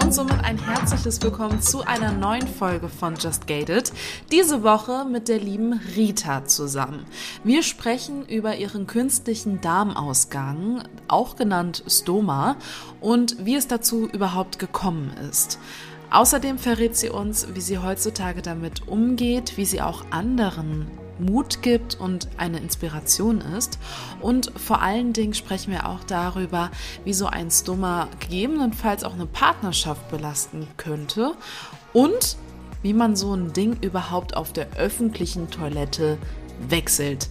Und somit ein herzliches Willkommen zu einer neuen Folge von Just Gated. Diese Woche mit der lieben Rita zusammen. Wir sprechen über ihren künstlichen Darmausgang, auch genannt Stoma, und wie es dazu überhaupt gekommen ist. Außerdem verrät sie uns, wie sie heutzutage damit umgeht, wie sie auch anderen Mut gibt und eine Inspiration ist. Und vor allen Dingen sprechen wir auch darüber, wie so ein Stoma gegebenenfalls auch eine Partnerschaft belasten könnte und wie man so ein Ding überhaupt auf der öffentlichen Toilette wechselt,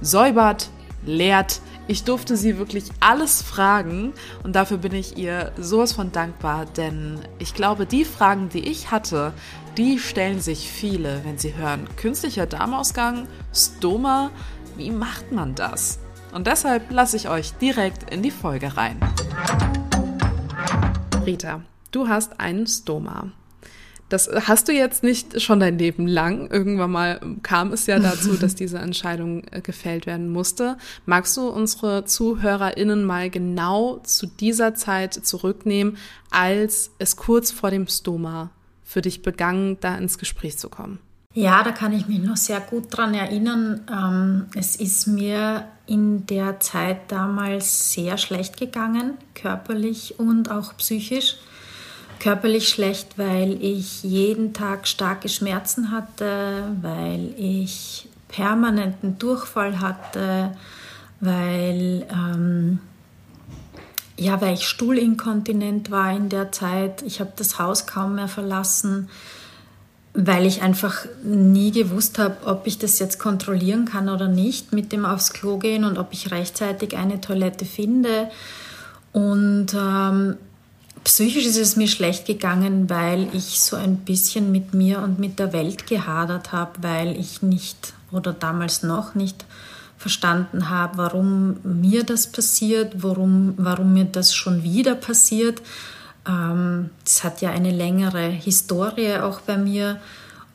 säubert, leert. Ich durfte sie wirklich alles fragen und dafür bin ich ihr sowas von dankbar, denn ich glaube, die Fragen, die ich hatte, die stellen sich viele, wenn sie hören, künstlicher Darmausgang, Stoma, wie macht man das? Und deshalb lasse ich euch direkt in die Folge rein. Rita, du hast einen Stoma. Das hast du jetzt nicht schon dein Leben lang. Irgendwann mal kam es ja dazu, dass diese Entscheidung äh, gefällt werden musste. Magst du unsere ZuhörerInnen mal genau zu dieser Zeit zurücknehmen, als es kurz vor dem Stoma für dich begangen, da ins Gespräch zu kommen? Ja, da kann ich mich noch sehr gut dran erinnern. Ähm, es ist mir in der Zeit damals sehr schlecht gegangen, körperlich und auch psychisch. Körperlich schlecht, weil ich jeden Tag starke Schmerzen hatte, weil ich permanenten Durchfall hatte, weil ähm, ja, weil ich stuhlinkontinent war in der Zeit. Ich habe das Haus kaum mehr verlassen, weil ich einfach nie gewusst habe, ob ich das jetzt kontrollieren kann oder nicht mit dem aufs Klo gehen und ob ich rechtzeitig eine Toilette finde. Und ähm, psychisch ist es mir schlecht gegangen, weil ich so ein bisschen mit mir und mit der Welt gehadert habe, weil ich nicht oder damals noch nicht verstanden habe, warum mir das passiert, warum, warum mir das schon wieder passiert. Ähm, das hat ja eine längere Historie auch bei mir.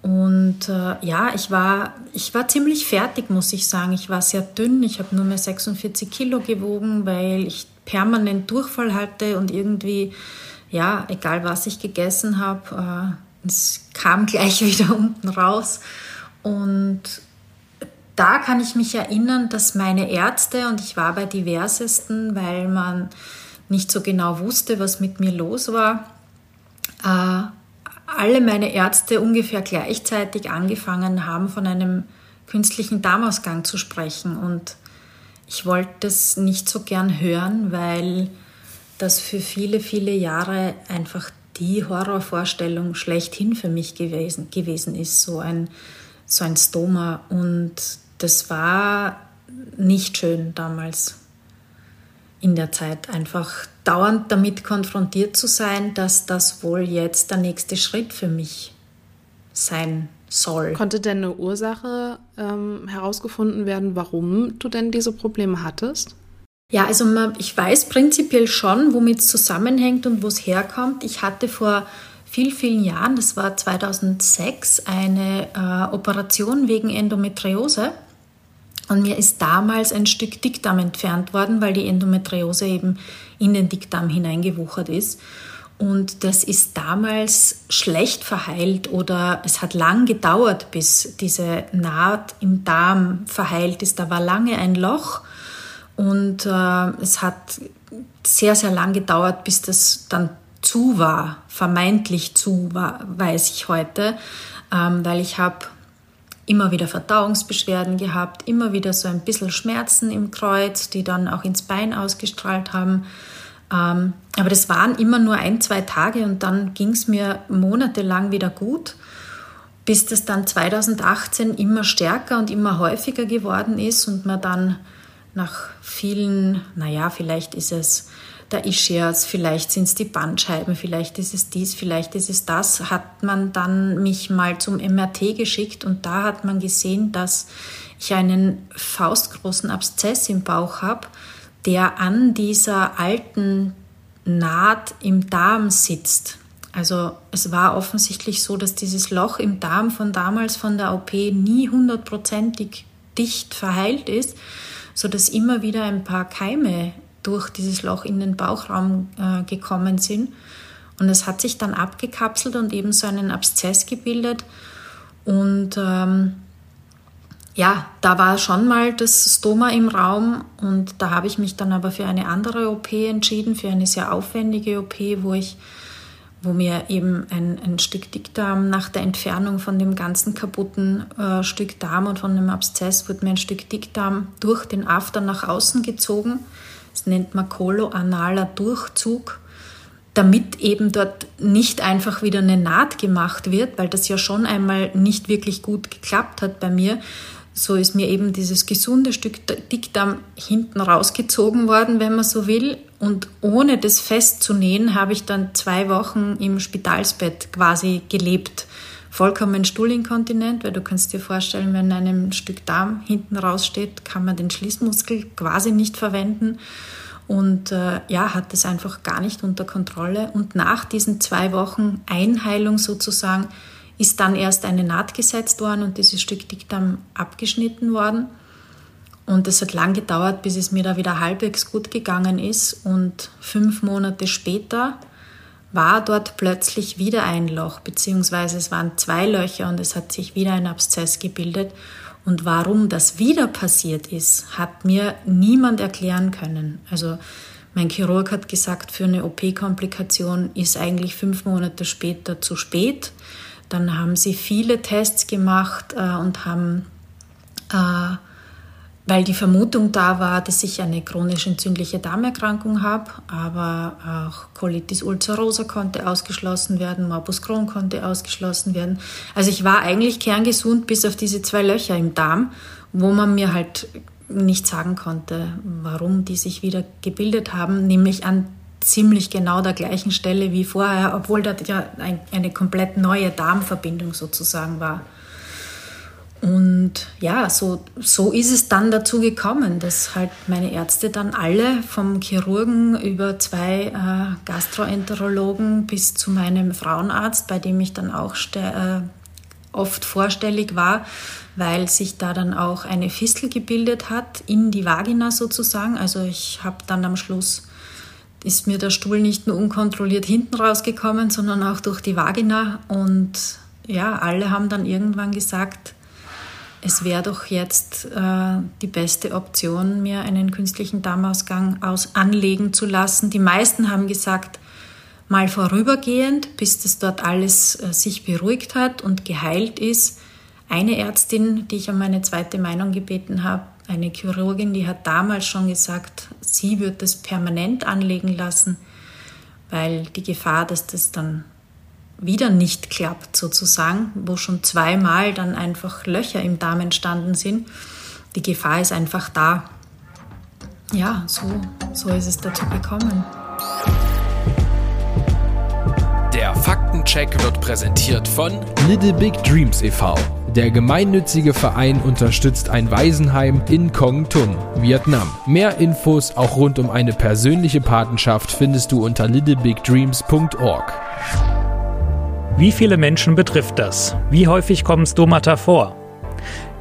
Und äh, ja, ich war, ich war ziemlich fertig, muss ich sagen. Ich war sehr dünn. Ich habe nur mehr 46 Kilo gewogen, weil ich permanent Durchfall hatte und irgendwie, ja, egal was ich gegessen habe, äh, es kam gleich wieder unten raus. Und da kann ich mich erinnern, dass meine Ärzte, und ich war bei diversesten, weil man nicht so genau wusste, was mit mir los war, äh, alle meine Ärzte ungefähr gleichzeitig angefangen haben, von einem künstlichen Darmausgang zu sprechen. Und ich wollte das nicht so gern hören, weil das für viele, viele Jahre einfach die Horrorvorstellung schlechthin für mich gewesen, gewesen ist, so ein, so ein Stoma. Und das war nicht schön damals in der Zeit, einfach dauernd damit konfrontiert zu sein, dass das wohl jetzt der nächste Schritt für mich sein soll. Konnte denn eine Ursache ähm, herausgefunden werden, warum du denn diese Probleme hattest? Ja, also ich weiß prinzipiell schon, womit es zusammenhängt und wo es herkommt. Ich hatte vor vielen, vielen Jahren, das war 2006, eine äh, Operation wegen Endometriose. Und mir ist damals ein Stück Dickdarm entfernt worden, weil die Endometriose eben in den Dickdarm hineingewuchert ist. Und das ist damals schlecht verheilt oder es hat lang gedauert, bis diese Naht im Darm verheilt ist. Da war lange ein Loch und äh, es hat sehr, sehr lang gedauert, bis das dann zu war, vermeintlich zu war, weiß ich heute, ähm, weil ich habe immer wieder Verdauungsbeschwerden gehabt, immer wieder so ein bisschen Schmerzen im Kreuz, die dann auch ins Bein ausgestrahlt haben. Ähm, aber das waren immer nur ein, zwei Tage und dann ging es mir monatelang wieder gut, bis das dann 2018 immer stärker und immer häufiger geworden ist und man dann nach vielen, naja, vielleicht ist es der Ischias, vielleicht sind es die Bandscheiben, vielleicht ist es dies, vielleicht ist es das, hat man dann mich mal zum MRT geschickt und da hat man gesehen, dass ich einen faustgroßen Abszess im Bauch habe, der an dieser alten Naht im Darm sitzt. Also es war offensichtlich so, dass dieses Loch im Darm von damals von der OP nie hundertprozentig dicht verheilt ist, so dass immer wieder ein paar Keime durch dieses Loch in den Bauchraum äh, gekommen sind. Und es hat sich dann abgekapselt und eben so einen Abszess gebildet. Und ähm, ja, da war schon mal das Stoma im Raum und da habe ich mich dann aber für eine andere OP entschieden, für eine sehr aufwendige OP, wo ich wo mir eben ein, ein Stück Dickdarm nach der Entfernung von dem ganzen kaputten äh, Stück Darm und von dem Abszess wurde mir ein Stück Dickdarm durch den After nach außen gezogen. Das nennt man koloanaler Durchzug, damit eben dort nicht einfach wieder eine Naht gemacht wird, weil das ja schon einmal nicht wirklich gut geklappt hat bei mir, so ist mir eben dieses gesunde Stück Dickdarm hinten rausgezogen worden, wenn man so will. Und ohne das festzunähen, habe ich dann zwei Wochen im Spitalsbett quasi gelebt. Vollkommen stuhlinkontinent, weil du kannst dir vorstellen, wenn einem Stück Darm hinten raussteht, kann man den Schließmuskel quasi nicht verwenden. Und äh, ja, hat es einfach gar nicht unter Kontrolle. Und nach diesen zwei Wochen Einheilung sozusagen ist dann erst eine Naht gesetzt worden und dieses Stück Dickdarm abgeschnitten worden. Und es hat lang gedauert, bis es mir da wieder halbwegs gut gegangen ist. Und fünf Monate später war dort plötzlich wieder ein Loch, beziehungsweise es waren zwei Löcher und es hat sich wieder ein Abszess gebildet. Und warum das wieder passiert ist, hat mir niemand erklären können. Also mein Chirurg hat gesagt, für eine OP-Komplikation ist eigentlich fünf Monate später zu spät. Dann haben sie viele Tests gemacht äh, und haben, äh, weil die Vermutung da war, dass ich eine chronisch entzündliche Darmerkrankung habe, aber auch Colitis ulcerosa konnte ausgeschlossen werden, Morbus Crohn konnte ausgeschlossen werden. Also ich war eigentlich kerngesund bis auf diese zwei Löcher im Darm, wo man mir halt nicht sagen konnte, warum die sich wieder gebildet haben, nämlich an ziemlich genau der gleichen Stelle wie vorher, obwohl das ja ein, eine komplett neue Darmverbindung sozusagen war. Und ja, so, so ist es dann dazu gekommen, dass halt meine Ärzte dann alle vom Chirurgen über zwei äh, Gastroenterologen bis zu meinem Frauenarzt, bei dem ich dann auch äh, oft vorstellig war, weil sich da dann auch eine Fistel gebildet hat in die Vagina sozusagen. Also ich habe dann am Schluss ist mir der Stuhl nicht nur unkontrolliert hinten rausgekommen, sondern auch durch die Vagina. Und ja, alle haben dann irgendwann gesagt, es wäre doch jetzt äh, die beste Option, mir einen künstlichen Darmausgang aus anlegen zu lassen. Die meisten haben gesagt, mal vorübergehend, bis das dort alles äh, sich beruhigt hat und geheilt ist. Eine Ärztin, die ich um meine zweite Meinung gebeten habe, eine Chirurgin, die hat damals schon gesagt, sie wird das permanent anlegen lassen, weil die Gefahr, dass das dann wieder nicht klappt, sozusagen, wo schon zweimal dann einfach Löcher im Darm entstanden sind, die Gefahr ist einfach da. Ja, so, so ist es dazu gekommen. Der Faktencheck wird präsentiert von Little Big Dreams e.V. Der gemeinnützige Verein unterstützt ein Waisenheim in Kong Tum, Vietnam. Mehr Infos auch rund um eine persönliche Patenschaft findest du unter littlebigdreams.org. Wie viele Menschen betrifft das? Wie häufig kommen Stomata vor?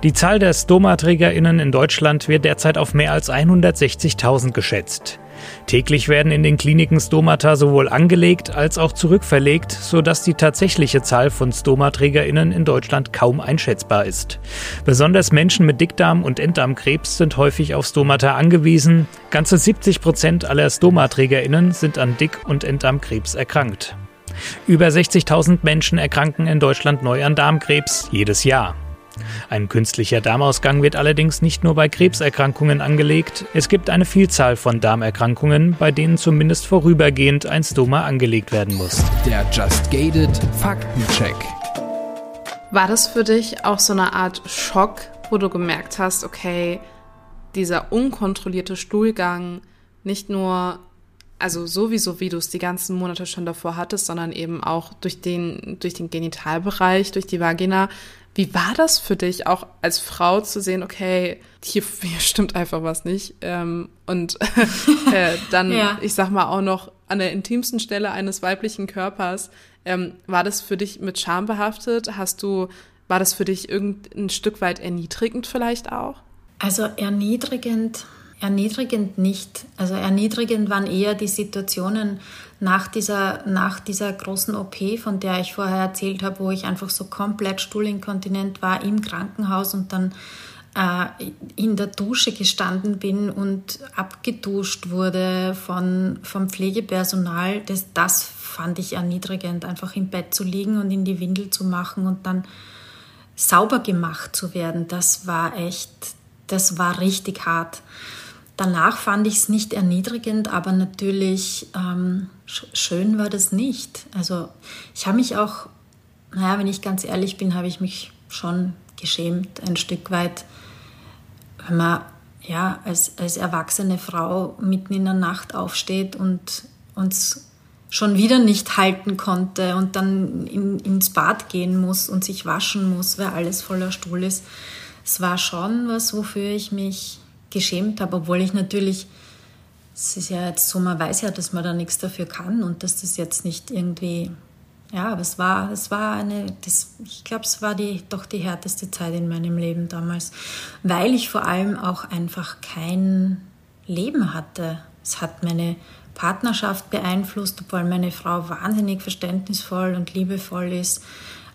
Die Zahl der Stomaträgerinnen in Deutschland wird derzeit auf mehr als 160.000 geschätzt. Täglich werden in den Kliniken Stomata sowohl angelegt als auch zurückverlegt, sodass die tatsächliche Zahl von Stomaträgerinnen in Deutschland kaum einschätzbar ist. Besonders Menschen mit Dickdarm- und Enddarmkrebs sind häufig auf Stomata angewiesen. Ganze 70 Prozent aller Stomaträgerinnen sind an Dick- und Enddarmkrebs erkrankt. Über 60.000 Menschen erkranken in Deutschland neu an Darmkrebs jedes Jahr. Ein künstlicher Darmausgang wird allerdings nicht nur bei Krebserkrankungen angelegt, es gibt eine Vielzahl von Darmerkrankungen, bei denen zumindest vorübergehend ein Stoma angelegt werden muss. Der Just Gated Faktencheck. War das für dich auch so eine Art Schock, wo du gemerkt hast, okay, dieser unkontrollierte Stuhlgang nicht nur, also sowieso, wie du es die ganzen Monate schon davor hattest, sondern eben auch durch den, durch den Genitalbereich, durch die Vagina. Wie war das für dich, auch als Frau zu sehen, okay, hier, hier stimmt einfach was nicht? Ähm, und äh, dann, ja. ich sag mal, auch noch an der intimsten Stelle eines weiblichen Körpers. Ähm, war das für dich mit Scham behaftet? Hast du, war das für dich irgendein Stück weit erniedrigend vielleicht auch? Also erniedrigend, erniedrigend nicht. Also erniedrigend waren eher die Situationen nach dieser, nach dieser großen OP, von der ich vorher erzählt habe, wo ich einfach so komplett stuhlinkontinent war im Krankenhaus und dann äh, in der Dusche gestanden bin und abgeduscht wurde von, vom Pflegepersonal. Das, das fand ich erniedrigend, einfach im Bett zu liegen und in die Windel zu machen und dann sauber gemacht zu werden. Das war echt, das war richtig hart. Danach fand ich es nicht erniedrigend, aber natürlich ähm, schön war das nicht. Also ich habe mich auch, naja, wenn ich ganz ehrlich bin, habe ich mich schon geschämt ein Stück weit, wenn man ja als, als erwachsene Frau mitten in der Nacht aufsteht und uns schon wieder nicht halten konnte und dann in, ins Bad gehen muss und sich waschen muss, weil alles voller Stuhl ist es war schon was, wofür ich mich geschämt habe, obwohl ich natürlich, es ist ja jetzt so, man weiß ja, dass man da nichts dafür kann und dass das jetzt nicht irgendwie, ja, aber es war, es war eine, das, ich glaube, es war die, doch die härteste Zeit in meinem Leben damals, weil ich vor allem auch einfach kein Leben hatte. Es hat meine Partnerschaft beeinflusst, obwohl meine Frau wahnsinnig verständnisvoll und liebevoll ist.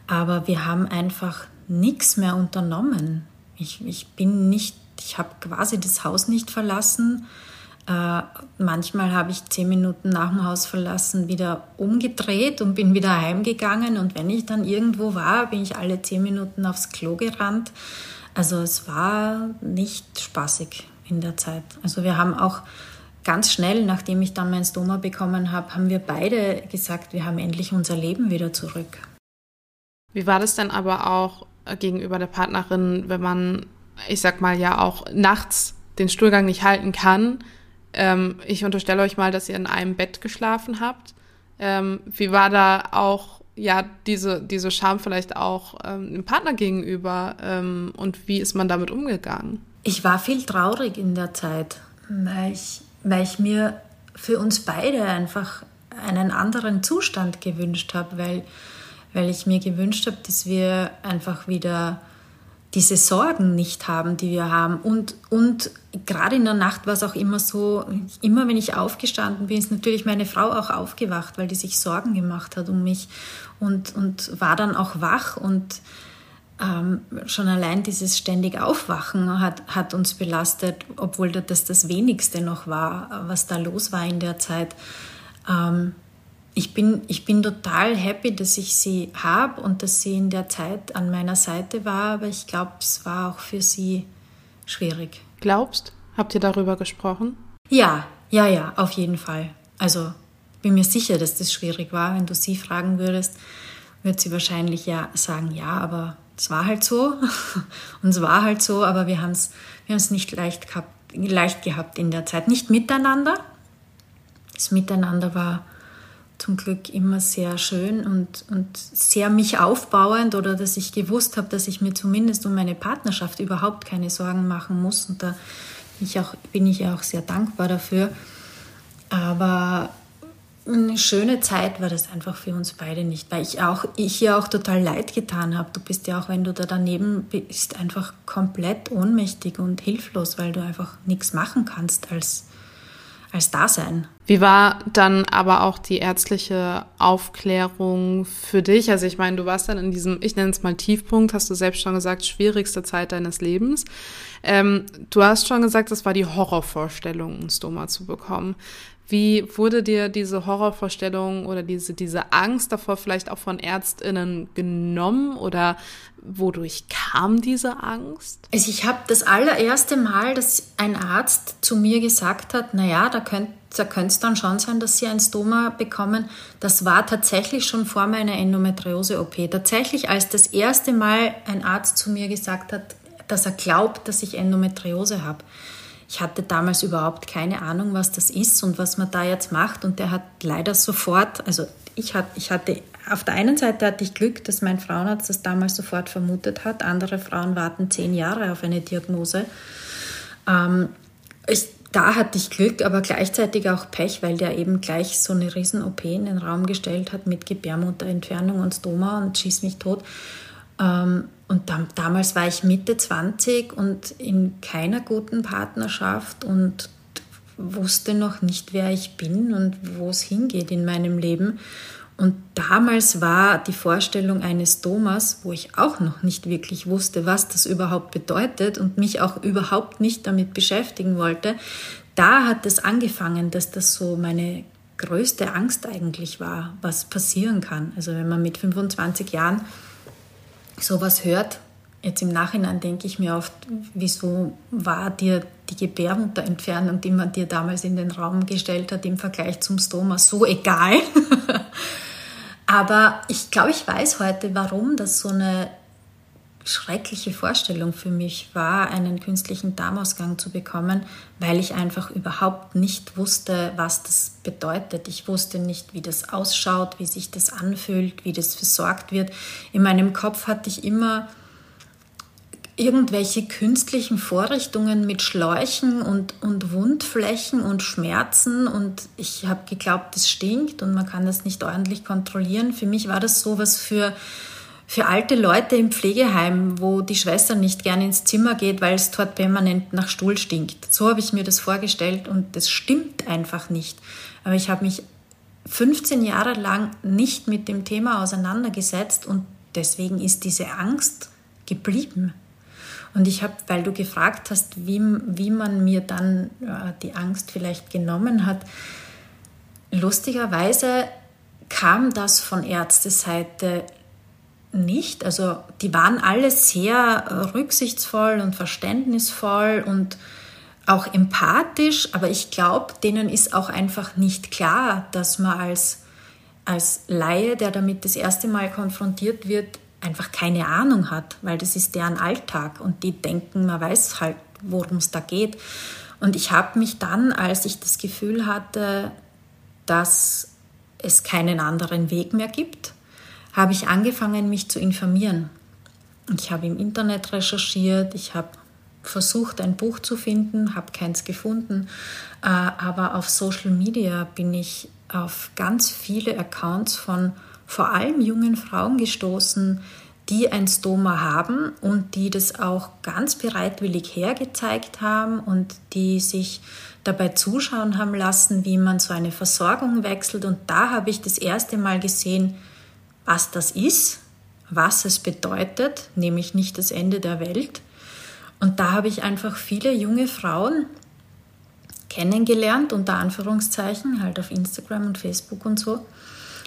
Aber wir haben einfach nichts mehr unternommen. Ich, ich bin nicht, ich habe quasi das Haus nicht verlassen. Äh, manchmal habe ich zehn Minuten nach dem Haus verlassen wieder umgedreht und bin wieder heimgegangen. Und wenn ich dann irgendwo war, bin ich alle zehn Minuten aufs Klo gerannt. Also es war nicht spaßig in der Zeit. Also wir haben auch ganz schnell, nachdem ich dann mein Stoma bekommen habe, haben wir beide gesagt, wir haben endlich unser Leben wieder zurück. Wie war das denn aber auch gegenüber der Partnerin, wenn man, ich sag mal, ja auch nachts den Stuhlgang nicht halten kann. Ähm, ich unterstelle euch mal, dass ihr in einem Bett geschlafen habt. Ähm, wie war da auch ja diese diese Scham vielleicht auch ähm, dem Partner gegenüber ähm, und wie ist man damit umgegangen? Ich war viel traurig in der Zeit, weil ich, weil ich mir für uns beide einfach einen anderen Zustand gewünscht habe, weil weil ich mir gewünscht habe, dass wir einfach wieder diese Sorgen nicht haben, die wir haben. Und, und gerade in der Nacht war es auch immer so, immer wenn ich aufgestanden bin, ist natürlich meine Frau auch aufgewacht, weil die sich Sorgen gemacht hat um mich und, und war dann auch wach. Und ähm, schon allein dieses ständig Aufwachen hat, hat uns belastet, obwohl das das wenigste noch war, was da los war in der Zeit. Ähm, ich bin, ich bin total happy, dass ich sie habe und dass sie in der Zeit an meiner Seite war, aber ich glaube, es war auch für sie schwierig. Glaubst? Habt ihr darüber gesprochen? Ja, ja, ja, auf jeden Fall. Also bin mir sicher, dass das schwierig war. Wenn du sie fragen würdest, würde sie wahrscheinlich ja sagen, ja, aber es war halt so. und es war halt so, aber wir haben es wir nicht leicht gehabt, leicht gehabt in der Zeit. Nicht miteinander. Das Miteinander war zum Glück immer sehr schön und, und sehr mich aufbauend oder dass ich gewusst habe, dass ich mir zumindest um meine Partnerschaft überhaupt keine Sorgen machen muss. Und da bin ich, auch, bin ich auch sehr dankbar dafür. Aber eine schöne Zeit war das einfach für uns beide nicht, weil ich auch ich ihr auch total leid getan habe. Du bist ja auch, wenn du da daneben bist, einfach komplett ohnmächtig und hilflos, weil du einfach nichts machen kannst als als Dasein. Wie war dann aber auch die ärztliche Aufklärung für dich? Also ich meine, du warst dann in diesem, ich nenne es mal Tiefpunkt, hast du selbst schon gesagt, schwierigste Zeit deines Lebens. Ähm, du hast schon gesagt, es war die Horrorvorstellung, ein Stoma zu bekommen. Wie wurde dir diese Horrorvorstellung oder diese, diese Angst davor vielleicht auch von ÄrztInnen genommen oder wodurch kam diese Angst? Also ich habe das allererste Mal, dass ein Arzt zu mir gesagt hat, naja, da könnte da es dann schon sein, dass sie ein Stoma bekommen. Das war tatsächlich schon vor meiner Endometriose-OP. Tatsächlich, als das erste Mal ein Arzt zu mir gesagt hat, dass er glaubt, dass ich Endometriose habe ich hatte damals überhaupt keine Ahnung, was das ist und was man da jetzt macht. Und der hat leider sofort, also ich hatte, auf der einen Seite hatte ich Glück, dass mein Frauenarzt das damals sofort vermutet hat. Andere Frauen warten zehn Jahre auf eine Diagnose. Ähm, ich, da hatte ich Glück, aber gleichzeitig auch Pech, weil der eben gleich so eine Riesen-OP in den Raum gestellt hat mit Gebärmutterentfernung und Stoma und schieß mich tot. Ähm, und dann, damals war ich Mitte 20 und in keiner guten Partnerschaft und wusste noch nicht, wer ich bin und wo es hingeht in meinem Leben. Und damals war die Vorstellung eines Thomas, wo ich auch noch nicht wirklich wusste, was das überhaupt bedeutet und mich auch überhaupt nicht damit beschäftigen wollte, da hat es angefangen, dass das so meine größte Angst eigentlich war, was passieren kann. Also wenn man mit 25 Jahren sowas hört, jetzt im Nachhinein denke ich mir oft, wieso war dir die Gebärmutterentfernung, die man dir damals in den Raum gestellt hat, im Vergleich zum Stoma so egal. Aber ich glaube, ich weiß heute, warum das so eine schreckliche Vorstellung für mich war, einen künstlichen Darmausgang zu bekommen, weil ich einfach überhaupt nicht wusste, was das bedeutet. Ich wusste nicht, wie das ausschaut, wie sich das anfühlt, wie das versorgt wird. In meinem Kopf hatte ich immer irgendwelche künstlichen Vorrichtungen mit Schläuchen und, und Wundflächen und Schmerzen und ich habe geglaubt, das stinkt und man kann das nicht ordentlich kontrollieren. Für mich war das sowas für für alte Leute im Pflegeheim, wo die Schwester nicht gerne ins Zimmer geht, weil es dort permanent nach Stuhl stinkt. So habe ich mir das vorgestellt und das stimmt einfach nicht. Aber ich habe mich 15 Jahre lang nicht mit dem Thema auseinandergesetzt und deswegen ist diese Angst geblieben. Und ich habe, weil du gefragt hast, wie, wie man mir dann äh, die Angst vielleicht genommen hat, lustigerweise kam das von Ärzteseite nicht. Also die waren alle sehr äh, rücksichtsvoll und verständnisvoll und auch empathisch, aber ich glaube, denen ist auch einfach nicht klar, dass man als, als Laie, der damit das erste Mal konfrontiert wird, einfach keine Ahnung hat, weil das ist deren Alltag und die denken, man weiß halt, worum es da geht. Und ich habe mich dann, als ich das Gefühl hatte, dass es keinen anderen Weg mehr gibt, habe ich angefangen, mich zu informieren. Ich habe im Internet recherchiert, ich habe versucht, ein Buch zu finden, habe keins gefunden, äh, aber auf Social Media bin ich auf ganz viele Accounts von vor allem jungen Frauen gestoßen, die ein Stoma haben und die das auch ganz bereitwillig hergezeigt haben und die sich dabei zuschauen haben lassen, wie man so eine Versorgung wechselt. Und da habe ich das erste Mal gesehen, was das ist, was es bedeutet, nämlich nicht das Ende der Welt. Und da habe ich einfach viele junge Frauen kennengelernt, unter Anführungszeichen, halt auf Instagram und Facebook und so,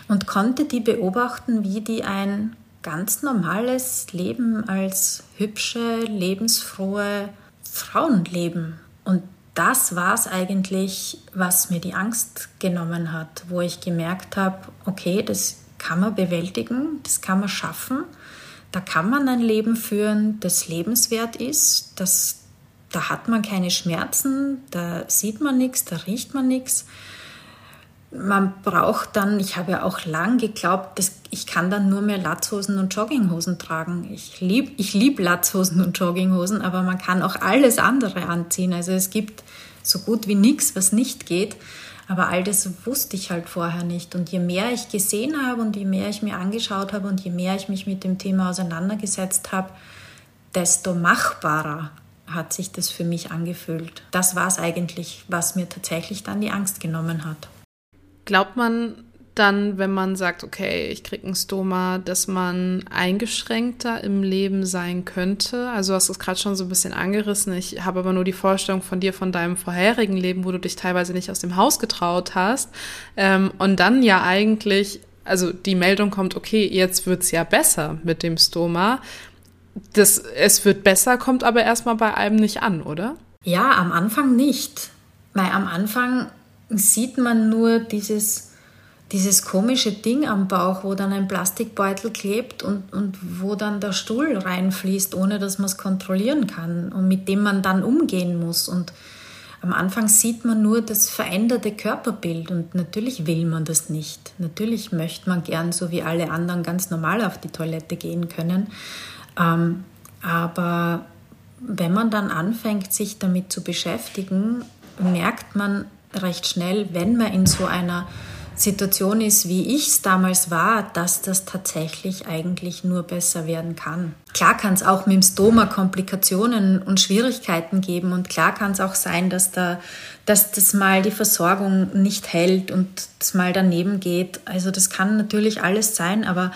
und konnte die beobachten, wie die ein ganz normales Leben als hübsche, lebensfrohe Frauen leben. Und das war es eigentlich, was mir die Angst genommen hat, wo ich gemerkt habe, okay, das kann man bewältigen, das kann man schaffen. Da kann man ein Leben führen, das lebenswert ist. Das, da hat man keine Schmerzen, da sieht man nichts, da riecht man nichts. Man braucht dann, ich habe ja auch lang geglaubt, dass ich kann dann nur mehr Latzhosen und Jogginghosen tragen. Ich liebe ich lieb Latzhosen und Jogginghosen, aber man kann auch alles andere anziehen. Also es gibt so gut wie nichts, was nicht geht. Aber all das wusste ich halt vorher nicht. Und je mehr ich gesehen habe und je mehr ich mir angeschaut habe und je mehr ich mich mit dem Thema auseinandergesetzt habe, desto machbarer hat sich das für mich angefühlt. Das war es eigentlich, was mir tatsächlich dann die Angst genommen hat. Glaubt man, dann, wenn man sagt, okay, ich kriege ein Stoma, dass man eingeschränkter im Leben sein könnte? Also du hast es gerade schon so ein bisschen angerissen. Ich habe aber nur die Vorstellung von dir, von deinem vorherigen Leben, wo du dich teilweise nicht aus dem Haus getraut hast. Ähm, und dann ja eigentlich, also die Meldung kommt, okay, jetzt wird's ja besser mit dem Stoma. Das, es wird besser, kommt aber erstmal bei einem nicht an, oder? Ja, am Anfang nicht. Weil am Anfang sieht man nur dieses dieses komische Ding am Bauch, wo dann ein Plastikbeutel klebt und, und wo dann der Stuhl reinfließt, ohne dass man es kontrollieren kann und mit dem man dann umgehen muss. Und am Anfang sieht man nur das veränderte Körperbild und natürlich will man das nicht. Natürlich möchte man gern, so wie alle anderen, ganz normal auf die Toilette gehen können. Ähm, aber wenn man dann anfängt, sich damit zu beschäftigen, merkt man recht schnell, wenn man in so einer Situation ist, wie ich es damals war, dass das tatsächlich eigentlich nur besser werden kann. Klar kann es auch mit dem Stoma Komplikationen und Schwierigkeiten geben und klar kann es auch sein, dass, da, dass das mal die Versorgung nicht hält und das mal daneben geht. Also das kann natürlich alles sein, aber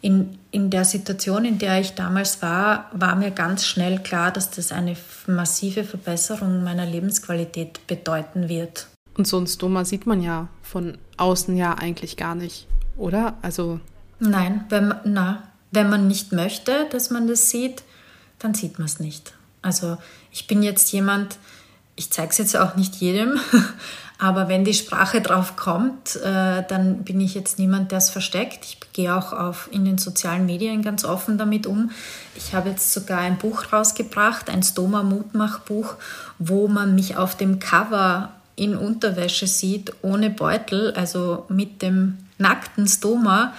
in, in der Situation, in der ich damals war, war mir ganz schnell klar, dass das eine massive Verbesserung meiner Lebensqualität bedeuten wird. Und so ein Stoma sieht man ja von außen ja eigentlich gar nicht, oder? Also. Nein, wenn man, na, wenn man nicht möchte, dass man das sieht, dann sieht man es nicht. Also ich bin jetzt jemand, ich zeige es jetzt auch nicht jedem, aber wenn die Sprache drauf kommt, äh, dann bin ich jetzt niemand, der es versteckt. Ich gehe auch auf, in den sozialen Medien ganz offen damit um. Ich habe jetzt sogar ein Buch rausgebracht, ein Stoma-Mutmach-Buch, wo man mich auf dem Cover in Unterwäsche sieht, ohne Beutel, also mit dem nackten Stoma,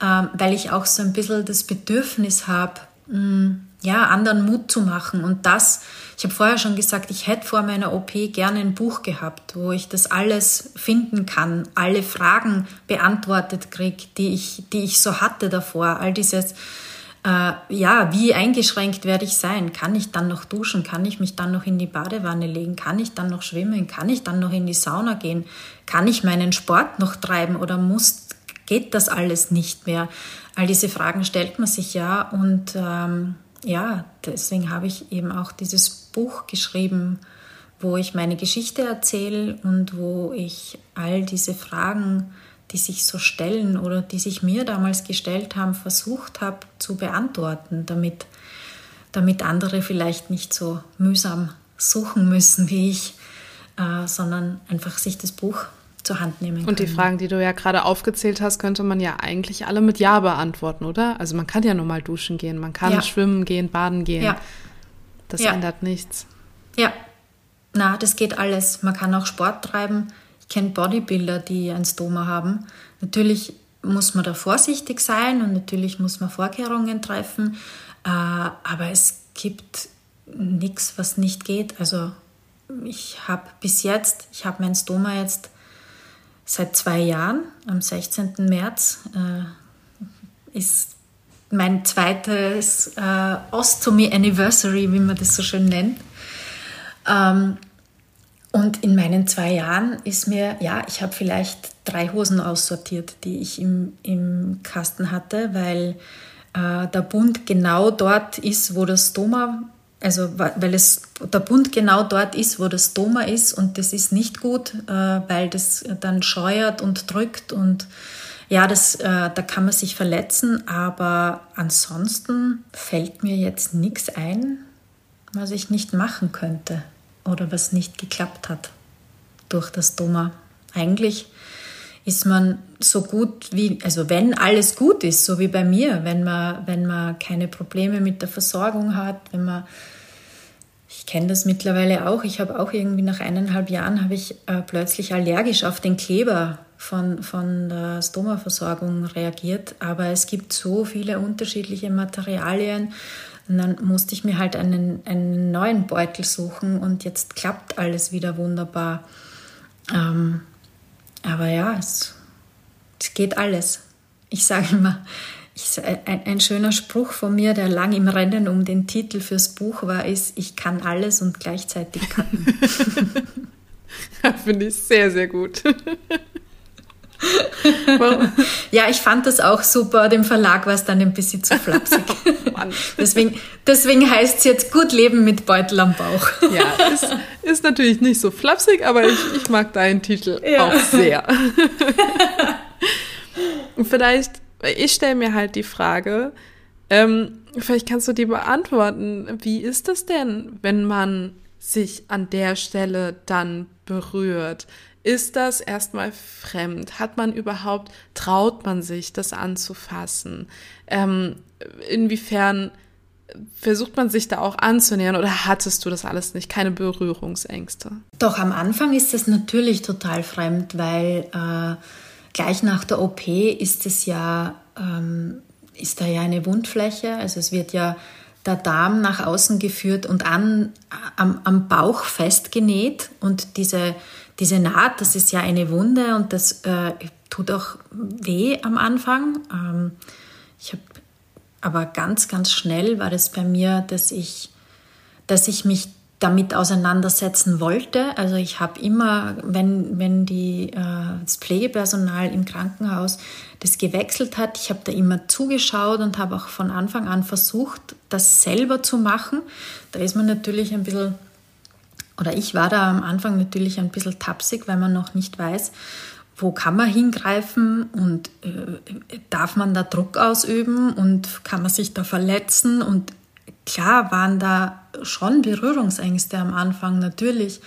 äh, weil ich auch so ein bisschen das Bedürfnis habe, mm, ja, anderen Mut zu machen. Und das, ich habe vorher schon gesagt, ich hätte vor meiner OP gerne ein Buch gehabt, wo ich das alles finden kann, alle Fragen beantwortet kriege, die ich, die ich so hatte davor, all dieses äh, ja, wie eingeschränkt werde ich sein? Kann ich dann noch duschen? Kann ich mich dann noch in die Badewanne legen? Kann ich dann noch schwimmen? Kann ich dann noch in die Sauna gehen? Kann ich meinen Sport noch treiben oder muss, geht das alles nicht mehr? All diese Fragen stellt man sich ja und ähm, ja, deswegen habe ich eben auch dieses Buch geschrieben, wo ich meine Geschichte erzähle und wo ich all diese Fragen die sich so stellen oder die sich mir damals gestellt haben, versucht habe zu beantworten, damit, damit andere vielleicht nicht so mühsam suchen müssen wie ich, äh, sondern einfach sich das Buch zur Hand nehmen können. Und die Fragen, die du ja gerade aufgezählt hast, könnte man ja eigentlich alle mit Ja beantworten, oder? Also man kann ja normal duschen gehen, man kann ja. schwimmen gehen, baden gehen. Ja. Das ja. ändert nichts. Ja, na, das geht alles. Man kann auch Sport treiben kenne Bodybuilder, die ein Stoma haben. Natürlich muss man da vorsichtig sein und natürlich muss man Vorkehrungen treffen, äh, aber es gibt nichts, was nicht geht. Also ich habe bis jetzt, ich habe mein Stoma jetzt seit zwei Jahren, am 16. März äh, ist mein zweites äh, Ostomy Anniversary, wie man das so schön nennt. Ähm, und in meinen zwei Jahren ist mir, ja, ich habe vielleicht drei Hosen aussortiert, die ich im, im Kasten hatte, weil äh, der Bund genau dort ist, wo das Stoma, also weil es der Bund genau dort ist, wo das Stoma ist und das ist nicht gut, äh, weil das dann scheuert und drückt und ja, das, äh, da kann man sich verletzen, aber ansonsten fällt mir jetzt nichts ein, was ich nicht machen könnte oder was nicht geklappt hat durch das Doma. Eigentlich ist man so gut wie, also wenn alles gut ist, so wie bei mir, wenn man, wenn man keine Probleme mit der Versorgung hat, wenn man, ich kenne das mittlerweile auch, ich habe auch irgendwie nach eineinhalb Jahren habe ich äh, plötzlich allergisch auf den Kleber von, von der Stoma-Versorgung reagiert, aber es gibt so viele unterschiedliche Materialien und dann musste ich mir halt einen, einen neuen Beutel suchen und jetzt klappt alles wieder wunderbar. Ähm, aber ja, es, es geht alles. Ich sage immer, ich, ein, ein, schöner Spruch von mir, der lang im Rennen um den Titel fürs Buch war, ist, ich kann alles und gleichzeitig kann. Finde ich sehr, sehr gut. ja, ich fand das auch super. Dem Verlag war es dann ein bisschen zu flapsig. deswegen, deswegen heißt es jetzt gut leben mit Beutel am Bauch. ja, ist, ist natürlich nicht so flapsig, aber ich, ich mag deinen Titel ja. auch sehr. vielleicht, ich stelle mir halt die Frage, ähm, vielleicht kannst du die beantworten. Wie ist das denn, wenn man sich an der Stelle dann berührt? Ist das erstmal fremd? Hat man überhaupt, traut man sich, das anzufassen? Ähm, inwiefern versucht man sich da auch anzunähern oder hattest du das alles nicht? Keine Berührungsängste? Doch, am Anfang ist das natürlich total fremd, weil äh, gleich nach der OP ist es ja, ähm, ist da ja eine Wundfläche. Also es wird ja der Darm nach außen geführt und an, am, am Bauch festgenäht. Und diese, diese Naht, das ist ja eine Wunde und das äh, tut auch weh am Anfang. Ähm, ich habe aber ganz, ganz schnell war das bei mir, dass ich, dass ich mich damit auseinandersetzen wollte. Also ich habe immer, wenn, wenn die, äh, das Pflegepersonal im Krankenhaus das gewechselt hat, ich habe da immer zugeschaut und habe auch von Anfang an versucht, das selber zu machen. Da ist man natürlich ein bisschen, oder ich war da am Anfang natürlich ein bisschen tapsig, weil man noch nicht weiß, wo kann man hingreifen und äh, darf man da Druck ausüben und kann man sich da verletzen? Und klar waren da schon Berührungsängste am Anfang natürlich,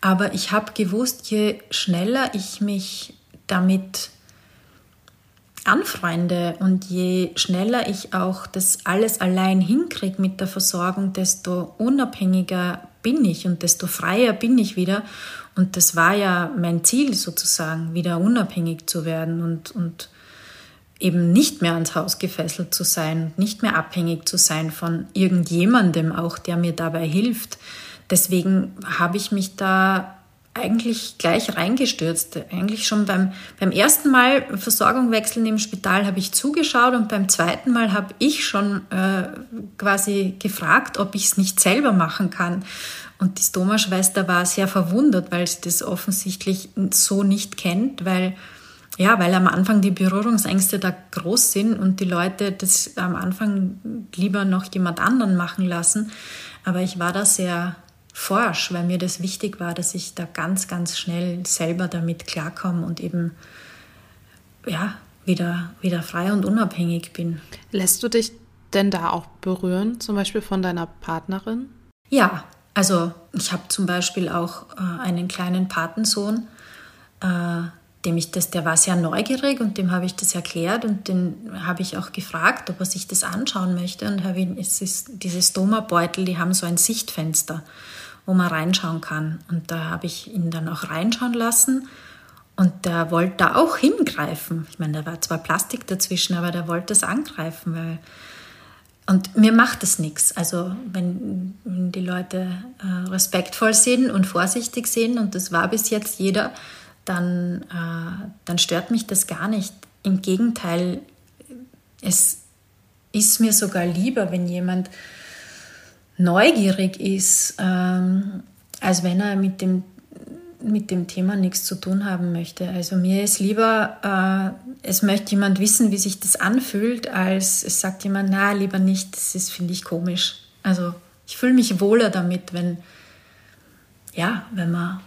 aber ich habe gewusst, je schneller ich mich damit anfreunde und je schneller ich auch das alles allein hinkriege mit der Versorgung, desto unabhängiger bin ich und desto freier bin ich wieder. Und das war ja mein Ziel sozusagen, wieder unabhängig zu werden und, und eben nicht mehr ans Haus gefesselt zu sein, nicht mehr abhängig zu sein von irgendjemandem auch, der mir dabei hilft. Deswegen habe ich mich da eigentlich gleich reingestürzt. Eigentlich schon beim, beim ersten Mal Versorgung wechseln im Spital habe ich zugeschaut und beim zweiten Mal habe ich schon äh, quasi gefragt, ob ich es nicht selber machen kann. Und die Stoma-Schwester war sehr verwundert, weil sie das offensichtlich so nicht kennt, weil ja, weil am Anfang die Berührungsängste da groß sind und die Leute das am Anfang lieber noch jemand anderen machen lassen. Aber ich war da sehr forsch, weil mir das wichtig war, dass ich da ganz, ganz schnell selber damit klarkomme und eben ja, wieder, wieder frei und unabhängig bin. Lässt du dich denn da auch berühren, zum Beispiel von deiner Partnerin? Ja, also ich habe zum Beispiel auch äh, einen kleinen Patensohn, äh, dem ich das, der war sehr neugierig und dem habe ich das erklärt und den habe ich auch gefragt, ob er sich das anschauen möchte und habe ihn, es ist diese Stoma-Beutel, die haben so ein Sichtfenster, wo man reinschauen kann und da habe ich ihn dann auch reinschauen lassen und der wollte da auch hingreifen. Ich meine, da war zwar Plastik dazwischen, aber der wollte es angreifen, weil und mir macht es nichts. Also wenn, die Leute äh, respektvoll sind und vorsichtig sind, und das war bis jetzt jeder, dann, äh, dann stört mich das gar nicht. Im Gegenteil, es ist mir sogar lieber, wenn jemand neugierig ist, ähm, als wenn er mit dem, mit dem Thema nichts zu tun haben möchte. Also mir ist lieber, äh, es möchte jemand wissen, wie sich das anfühlt, als es sagt jemand, na, lieber nicht, das finde ich, komisch. Also ich fühle mich wohler damit, wenn, ja, wenn man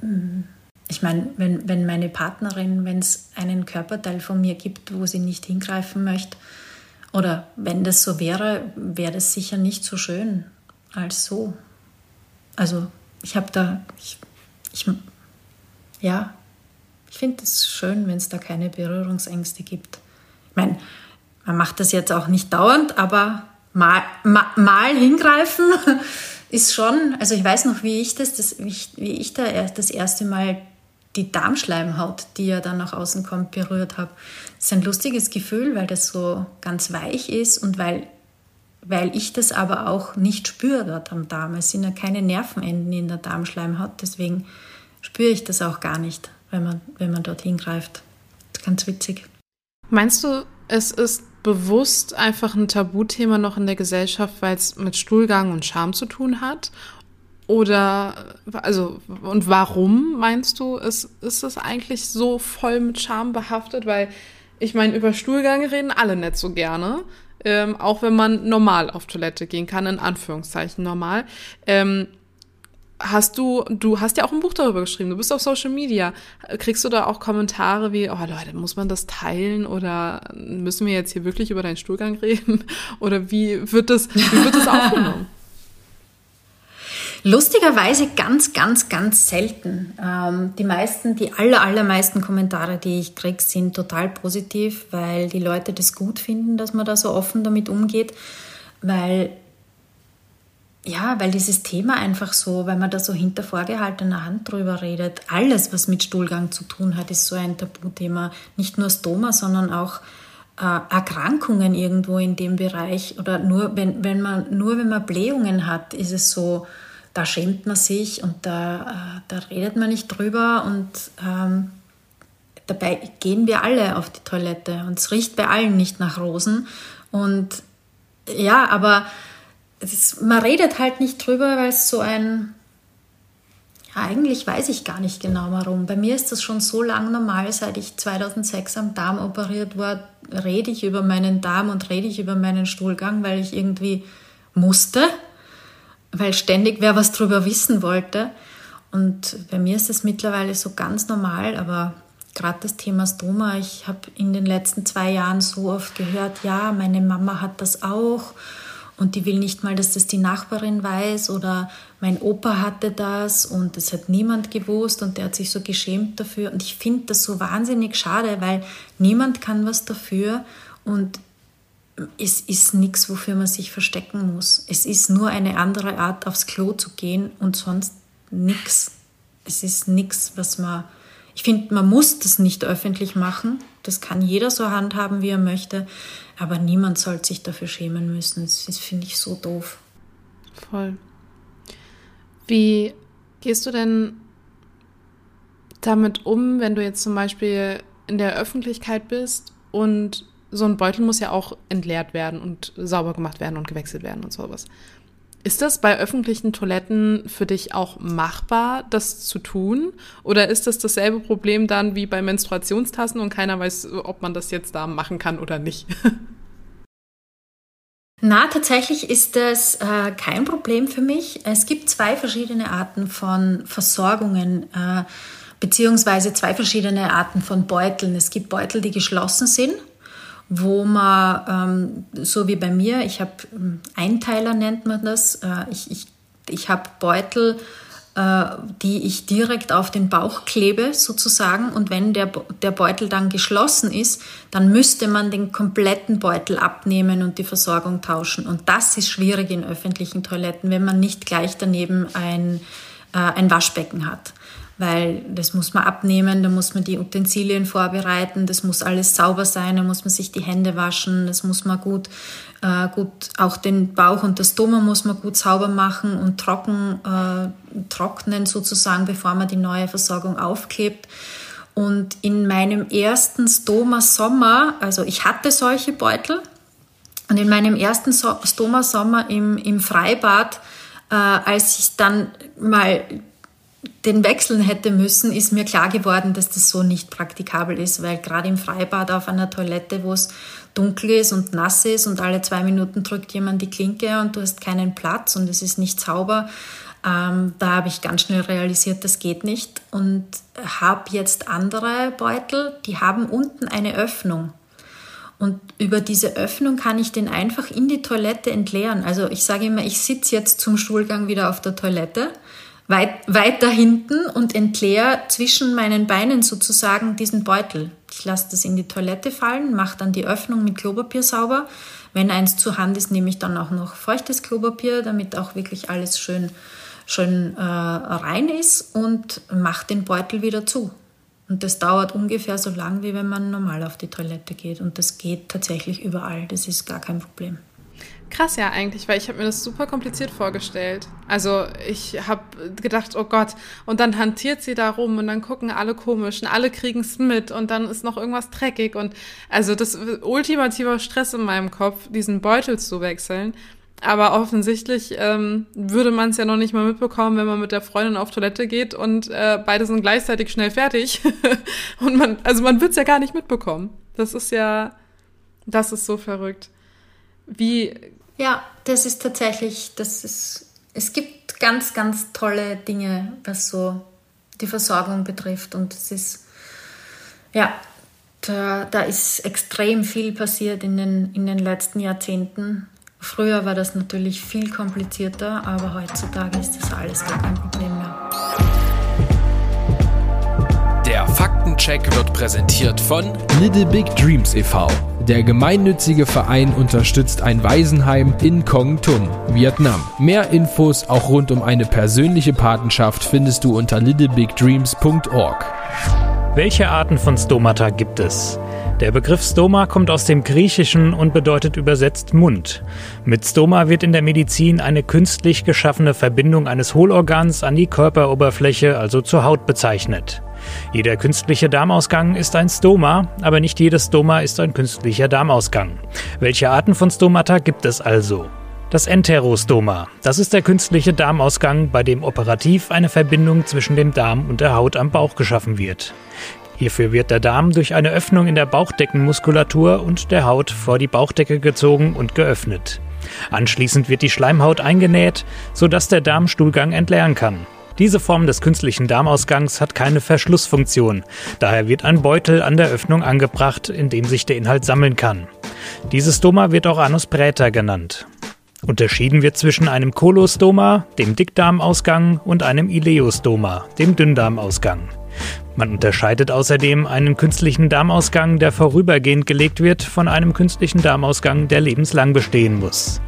mh, mm, ich meine, wenn, wenn meine Partnerin, wenn es einen Körperteil von mir gibt, wo sie nicht hingreifen möchte, oder wenn das so wäre, wäre das sicher nicht so schön als so. Also ich habe da, ich, ich, ja, ich finde es schön, wenn es da keine Berührungsängste gibt. Ich meine, man macht das jetzt auch nicht dauernd, aber mal, mal, mal hingreifen ist schon, also ich weiß noch, wie ich das, das wie, ich, wie ich da das erste Mal die Darmschleimhaut, die ja dann nach außen kommt, berührt habe. Das ist ein lustiges Gefühl, weil das so ganz weich ist und weil, weil ich das aber auch nicht spüre dort am Darm. Es sind ja keine Nervenenden in der Darmschleimhaut, deswegen spüre ich das auch gar nicht, wenn man, wenn man dort hingreift. Ganz witzig. Meinst du, es ist bewusst einfach ein Tabuthema noch in der Gesellschaft, weil es mit Stuhlgang und Scham zu tun hat? Oder, also, und warum meinst du, ist, ist es eigentlich so voll mit Scham behaftet? Weil, ich meine, über Stuhlgang reden alle nicht so gerne. Ähm, auch wenn man normal auf Toilette gehen kann, in Anführungszeichen normal. Ähm, hast du, du hast ja auch ein Buch darüber geschrieben, du bist auf Social Media. Kriegst du da auch Kommentare wie, oh Leute, muss man das teilen oder müssen wir jetzt hier wirklich über deinen Stuhlgang reden? Oder wie wird das, wie wird das aufgenommen? Lustigerweise ganz, ganz, ganz selten. Ähm, die meisten, die aller, allermeisten Kommentare, die ich kriege, sind total positiv, weil die Leute das gut finden, dass man da so offen damit umgeht. weil ja, weil dieses Thema einfach so, weil man da so hinter vorgehaltener Hand drüber redet, alles, was mit Stuhlgang zu tun hat, ist so ein Tabuthema. Nicht nur Stoma, sondern auch äh, Erkrankungen irgendwo in dem Bereich. Oder nur wenn, wenn man, nur wenn man Blähungen hat, ist es so, da schämt man sich und da, äh, da redet man nicht drüber und ähm, dabei gehen wir alle auf die Toilette und es riecht bei allen nicht nach Rosen. Und ja, aber ist, man redet halt nicht drüber, weil es so ein. Ja, eigentlich weiß ich gar nicht genau warum. Bei mir ist das schon so lang normal, seit ich 2006 am Darm operiert war, rede ich über meinen Darm und rede ich über meinen Stuhlgang, weil ich irgendwie musste, weil ständig wer was drüber wissen wollte. Und bei mir ist es mittlerweile so ganz normal, aber gerade das Thema Stoma, ich habe in den letzten zwei Jahren so oft gehört, ja, meine Mama hat das auch und die will nicht mal, dass das die Nachbarin weiß oder mein Opa hatte das und das hat niemand gewusst und der hat sich so geschämt dafür. Und ich finde das so wahnsinnig schade, weil niemand kann was dafür und es ist nichts, wofür man sich verstecken muss. Es ist nur eine andere Art, aufs Klo zu gehen und sonst nichts. Es ist nichts, was man. Ich finde, man muss das nicht öffentlich machen. Das kann jeder so handhaben, wie er möchte. Aber niemand soll sich dafür schämen müssen. Das finde ich so doof. Voll. Wie gehst du denn damit um, wenn du jetzt zum Beispiel in der Öffentlichkeit bist und so ein Beutel muss ja auch entleert werden und sauber gemacht werden und gewechselt werden und sowas. Ist das bei öffentlichen Toiletten für dich auch machbar, das zu tun? Oder ist das dasselbe Problem dann wie bei Menstruationstassen und keiner weiß, ob man das jetzt da machen kann oder nicht? Na, tatsächlich ist das äh, kein Problem für mich. Es gibt zwei verschiedene Arten von Versorgungen, äh, beziehungsweise zwei verschiedene Arten von Beuteln. Es gibt Beutel, die geschlossen sind wo man, ähm, so wie bei mir, ich habe ähm, Einteiler nennt man das, äh, ich, ich, ich habe Beutel, äh, die ich direkt auf den Bauch klebe sozusagen. Und wenn der, der Beutel dann geschlossen ist, dann müsste man den kompletten Beutel abnehmen und die Versorgung tauschen. Und das ist schwierig in öffentlichen Toiletten, wenn man nicht gleich daneben ein, äh, ein Waschbecken hat weil das muss man abnehmen, da muss man die Utensilien vorbereiten, das muss alles sauber sein, da muss man sich die Hände waschen, das muss man gut, äh, gut auch den Bauch und das Stoma muss man gut sauber machen und trocken, äh, trocknen sozusagen, bevor man die neue Versorgung aufklebt. Und in meinem ersten Stoma-Sommer, also ich hatte solche Beutel, und in meinem ersten Stoma-Sommer im, im Freibad, äh, als ich dann mal den wechseln hätte müssen, ist mir klar geworden, dass das so nicht praktikabel ist, weil gerade im Freibad auf einer Toilette, wo es dunkel ist und nass ist und alle zwei Minuten drückt jemand die Klinke und du hast keinen Platz und es ist nicht sauber, ähm, da habe ich ganz schnell realisiert, das geht nicht und habe jetzt andere Beutel, die haben unten eine Öffnung. Und über diese Öffnung kann ich den einfach in die Toilette entleeren. Also ich sage immer, ich sitze jetzt zum Stuhlgang wieder auf der Toilette weit, weiter hinten und entleere zwischen meinen Beinen sozusagen diesen Beutel. Ich lasse das in die Toilette fallen, mache dann die Öffnung mit Klopapier sauber. Wenn eins zur Hand ist, nehme ich dann auch noch feuchtes Klopapier, damit auch wirklich alles schön, schön äh, rein ist und mache den Beutel wieder zu. Und das dauert ungefähr so lang, wie wenn man normal auf die Toilette geht. Und das geht tatsächlich überall. Das ist gar kein Problem. Krass ja eigentlich, weil ich habe mir das super kompliziert vorgestellt. Also ich habe gedacht, oh Gott, und dann hantiert sie da rum und dann gucken alle komisch und alle kriegen es mit und dann ist noch irgendwas dreckig und also das ultimativer Stress in meinem Kopf, diesen Beutel zu wechseln. Aber offensichtlich ähm, würde man es ja noch nicht mal mitbekommen, wenn man mit der Freundin auf Toilette geht und äh, beide sind gleichzeitig schnell fertig. und man, also man wird es ja gar nicht mitbekommen. Das ist ja, das ist so verrückt. Wie ja, das ist tatsächlich, das ist, es gibt ganz, ganz tolle Dinge, was so die Versorgung betrifft. Und es ist, ja, da, da ist extrem viel passiert in den, in den letzten Jahrzehnten. Früher war das natürlich viel komplizierter, aber heutzutage ist das alles gar kein Problem mehr. Der Faktencheck wird präsentiert von Little Big Dreams e.V Der gemeinnützige Verein unterstützt ein Waisenheim in Kong Tum, Vietnam. Mehr Infos auch rund um eine persönliche Patenschaft findest du unter littlebigdreams.org. Welche Arten von Stomata gibt es? Der Begriff Stoma kommt aus dem Griechischen und bedeutet übersetzt Mund. Mit Stoma wird in der Medizin eine künstlich geschaffene Verbindung eines Hohlorgans an die Körperoberfläche, also zur Haut, bezeichnet. Jeder künstliche Darmausgang ist ein Stoma, aber nicht jedes Stoma ist ein künstlicher Darmausgang. Welche Arten von Stomata gibt es also? Das Enterostoma. Das ist der künstliche Darmausgang, bei dem operativ eine Verbindung zwischen dem Darm und der Haut am Bauch geschaffen wird. Hierfür wird der Darm durch eine Öffnung in der Bauchdeckenmuskulatur und der Haut vor die Bauchdecke gezogen und geöffnet. Anschließend wird die Schleimhaut eingenäht, sodass der Darm Stuhlgang entleeren kann. Diese Form des künstlichen Darmausgangs hat keine Verschlussfunktion, daher wird ein Beutel an der Öffnung angebracht, in dem sich der Inhalt sammeln kann. Dieses Stoma wird auch Anus praeter genannt. Unterschieden wird zwischen einem Kolostoma, dem Dickdarmausgang, und einem Ileostoma, dem Dünndarmausgang. Man unterscheidet außerdem einen künstlichen Darmausgang, der vorübergehend gelegt wird, von einem künstlichen Darmausgang, der lebenslang bestehen muss.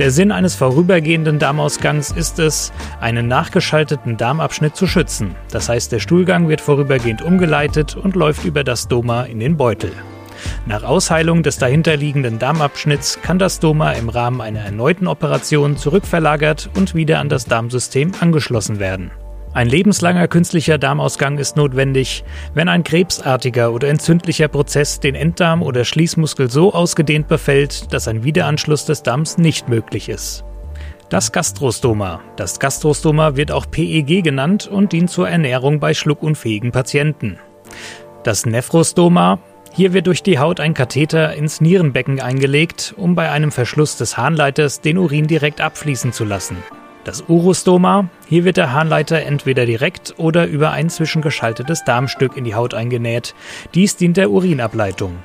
Der Sinn eines vorübergehenden Darmausgangs ist es, einen nachgeschalteten Darmabschnitt zu schützen. Das heißt, der Stuhlgang wird vorübergehend umgeleitet und läuft über das Stoma in den Beutel. Nach Ausheilung des dahinterliegenden Darmabschnitts kann das Stoma im Rahmen einer erneuten Operation zurückverlagert und wieder an das Darmsystem angeschlossen werden. Ein lebenslanger künstlicher Darmausgang ist notwendig, wenn ein krebsartiger oder entzündlicher Prozess den Enddarm oder Schließmuskel so ausgedehnt befällt, dass ein Wiederanschluss des Darms nicht möglich ist. Das Gastrostoma. Das Gastrostoma wird auch PEG genannt und dient zur Ernährung bei schluckunfähigen Patienten. Das Nephrostoma. Hier wird durch die Haut ein Katheter ins Nierenbecken eingelegt, um bei einem Verschluss des Harnleiters den Urin direkt abfließen zu lassen. Das Urostoma. Hier wird der Harnleiter entweder direkt oder über ein zwischengeschaltetes Darmstück in die Haut eingenäht. Dies dient der Urinableitung.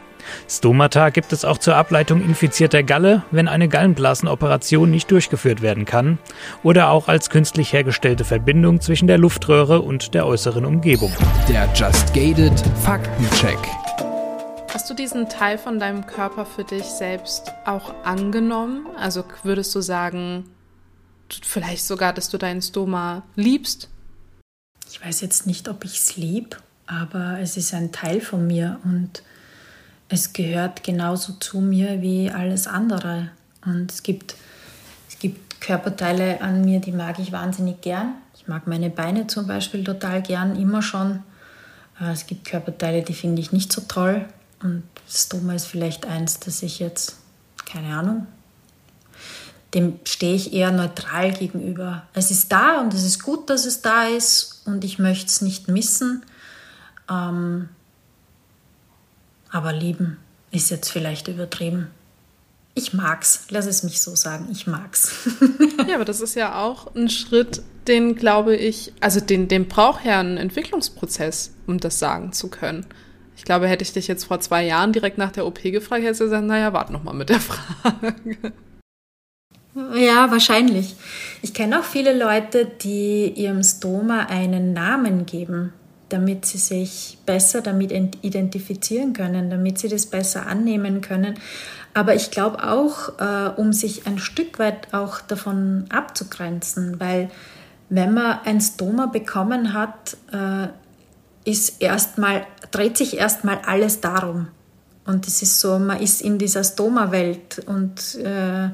Stomata gibt es auch zur Ableitung infizierter Galle, wenn eine Gallenblasenoperation nicht durchgeführt werden kann, oder auch als künstlich hergestellte Verbindung zwischen der Luftröhre und der äußeren Umgebung. Der Just Gated Faktencheck. Hast du diesen Teil von deinem Körper für dich selbst auch angenommen? Also würdest du sagen, vielleicht sogar, dass du deinen Stoma liebst? Ich weiß jetzt nicht, ob ich es lieb, aber es ist ein Teil von mir und es gehört genauso zu mir wie alles andere. Und es gibt, es gibt Körperteile an mir, die mag ich wahnsinnig gern. Ich mag meine Beine zum Beispiel total gern, immer schon. Äh, es gibt Körperteile, die finde ich nicht so toll. Und das Stoma ist vielleicht eins, das ich jetzt, keine Ahnung, dem stehe ich eher neutral gegenüber. Es ist da und es ist gut, dass es da ist und ich möchte es nicht missen. Ähm, aber lieben ist jetzt vielleicht übertrieben. Ich mag's, lass es mich so sagen, ich mag's. ja, aber das ist ja auch ein Schritt, den glaube ich, also den, den braucht ja einen Entwicklungsprozess, um das sagen zu können. Ich glaube, hätte ich dich jetzt vor zwei Jahren direkt nach der OP gefragt, hättest du gesagt, naja, warte noch mal mit der Frage. Ja, wahrscheinlich. Ich kenne auch viele Leute, die ihrem Stoma einen Namen geben, damit sie sich besser damit identifizieren können, damit sie das besser annehmen können. Aber ich glaube auch, äh, um sich ein Stück weit auch davon abzugrenzen, weil wenn man ein Stoma bekommen hat, äh, ist erstmal, dreht sich erstmal alles darum. Und es ist so, man ist in dieser Stoma-Welt und äh,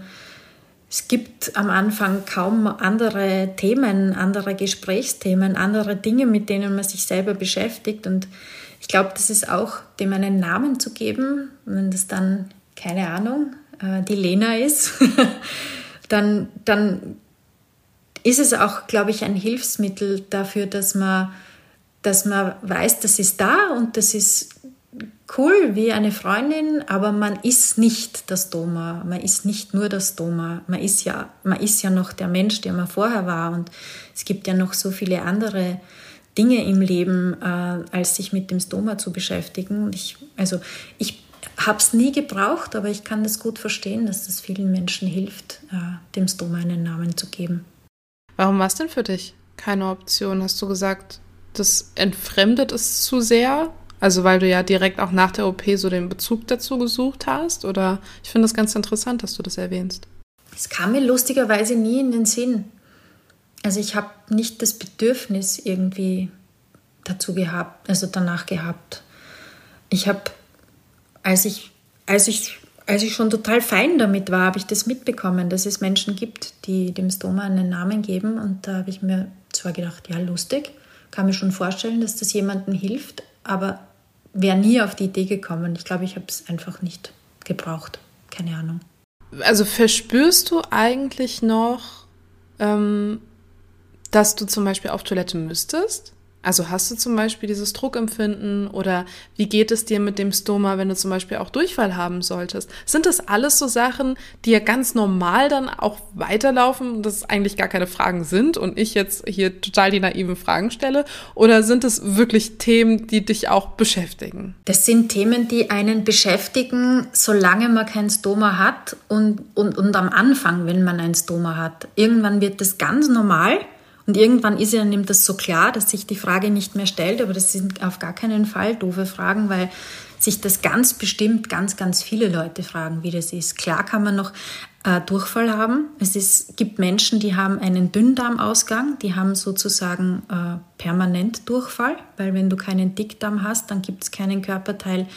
es gibt am Anfang kaum andere Themen, andere Gesprächsthemen, andere Dinge, mit denen man sich selber beschäftigt. Und ich glaube, das ist auch, dem einen Namen zu geben, wenn das dann, keine Ahnung, äh, die Lena ist, dann, dann ist es auch, glaube ich, ein Hilfsmittel dafür, dass man, dass man weiß, das ist da und das ist cool wie eine Freundin, aber man ist nicht das Doma. Man ist nicht nur das Doma. Man ist ja, man ist ja noch der Mensch, der man vorher war. Und es gibt ja noch so viele andere Dinge im Leben, äh, als sich mit dem Stoma zu beschäftigen. Ich, also ich habe es nie gebraucht, aber ich kann das gut verstehen, dass das vielen Menschen hilft, äh, dem Stoma einen Namen zu geben. Warum war es denn für dich keine Option? Hast du gesagt, das entfremdet es zu sehr? Also weil du ja direkt auch nach der OP so den Bezug dazu gesucht hast? Oder ich finde es ganz interessant, dass du das erwähnst. Es kam mir lustigerweise nie in den Sinn. Also ich habe nicht das Bedürfnis irgendwie dazu gehabt, also danach gehabt. Ich habe, als ich, als ich, als ich schon total fein damit war, habe ich das mitbekommen, dass es Menschen gibt, die dem Stoma einen Namen geben. Und da habe ich mir zwar gedacht, ja, lustig, kann mir schon vorstellen, dass das jemandem hilft, aber wäre nie auf die Idee gekommen. Ich glaube, ich habe es einfach nicht gebraucht. Keine Ahnung. Also verspürst du eigentlich noch, ähm, dass du zum Beispiel auf Toilette müsstest? Also hast du zum Beispiel dieses Druckempfinden oder wie geht es dir mit dem Stoma, wenn du zum Beispiel auch Durchfall haben solltest? Sind das alles so Sachen, die ja ganz normal dann auch weiterlaufen, dass es eigentlich gar keine Fragen sind und ich jetzt hier total die naiven Fragen stelle? Oder sind es wirklich Themen, die dich auch beschäftigen? Das sind Themen, die einen beschäftigen, solange man kein Stoma hat und, und, und am Anfang, wenn man ein Stoma hat. Irgendwann wird das ganz normal und irgendwann ist einem das so klar, dass sich die Frage nicht mehr stellt, aber das sind auf gar keinen Fall doofe Fragen, weil sich das ganz bestimmt ganz, ganz viele Leute fragen, wie das ist. Klar kann man noch äh, Durchfall haben. Es ist, gibt Menschen, die haben einen Dünndarmausgang, die haben sozusagen äh, permanent Durchfall, weil wenn du keinen Dickdarm hast, dann gibt es keinen Körperteil,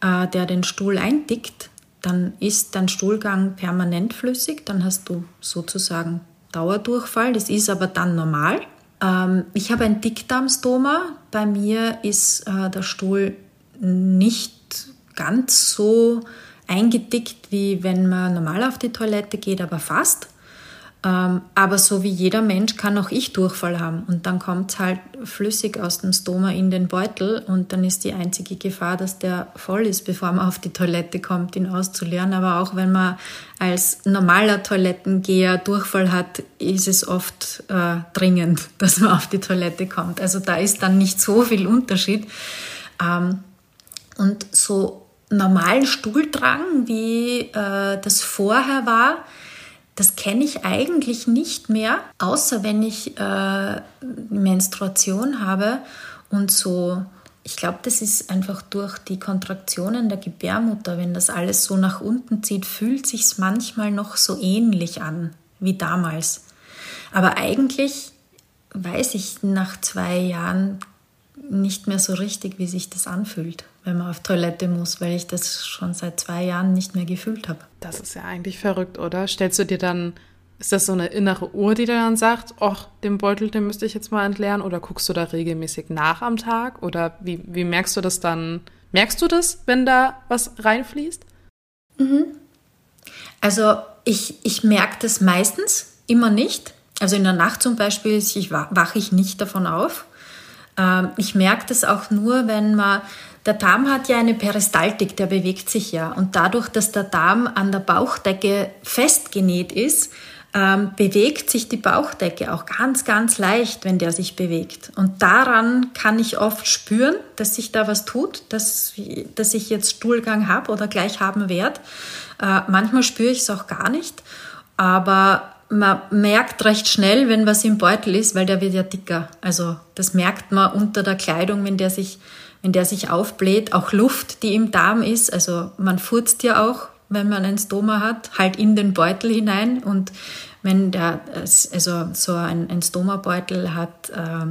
äh, der den Stuhl eindickt. Dann ist dein Stuhlgang permanent flüssig, dann hast du sozusagen Dauerdurchfall. Das ist aber dann normal. Ähm, ich habe ein Dickdarmstoma. Bei mir ist äh, der Stuhl nicht ganz so eingedickt, wie wenn man normal auf die Toilette geht, aber fast. Ähm, aber so wie jeder Mensch kann auch ich Durchfall haben. Und dann kommt halt flüssig aus dem Stoma in den Beutel und dann ist die einzige Gefahr, dass der voll ist, bevor man auf die Toilette kommt, ihn auszuleeren. Aber auch wenn man als normaler Toilettengeher Durchfall hat, ist es oft äh, dringend, dass man auf die Toilette kommt. Also da ist dann nicht so viel Unterschied. Ähm, und so normalen Stuhldrang, wie äh, das vorher war, das kenne ich eigentlich nicht mehr, außer wenn ich äh, Menstruation habe und so. Ich glaube, das ist einfach durch die Kontraktionen der Gebärmutter, wenn das alles so nach unten zieht, fühlt sich manchmal noch so ähnlich an wie damals. Aber eigentlich weiß ich nach zwei Jahren nicht mehr so richtig, wie sich das anfühlt, wenn man auf Toilette muss, weil ich das schon seit zwei Jahren nicht mehr gefühlt habe. Das ist ja eigentlich verrückt, oder? Stellst du dir dann, ist das so eine innere Uhr, die dir dann sagt, ach, den Beutel, den müsste ich jetzt mal entleeren? Oder guckst du da regelmäßig nach am Tag? Oder wie, wie merkst du das dann? Merkst du das, wenn da was reinfließt? Mhm. Also ich, ich merke das meistens, immer nicht. Also in der Nacht zum Beispiel wache ich nicht davon auf. Ähm, ich merke das auch nur, wenn man, der Darm hat ja eine Peristaltik, der bewegt sich ja. Und dadurch, dass der Darm an der Bauchdecke festgenäht ist, ähm, bewegt sich die Bauchdecke auch ganz, ganz leicht, wenn der sich bewegt. Und daran kann ich oft spüren, dass sich da was tut, dass, dass ich jetzt Stuhlgang habe oder gleich haben werde. Äh, manchmal spüre ich es auch gar nicht. Aber man merkt recht schnell, wenn was im Beutel ist, weil der wird ja dicker. Also das merkt man unter der Kleidung, wenn der sich, wenn der sich aufbläht. Auch Luft, die im Darm ist. Also man furzt ja auch, wenn man ein Stoma hat, halt in den Beutel hinein. Und wenn der, also so ein, ein Stoma-Beutel hat, äh,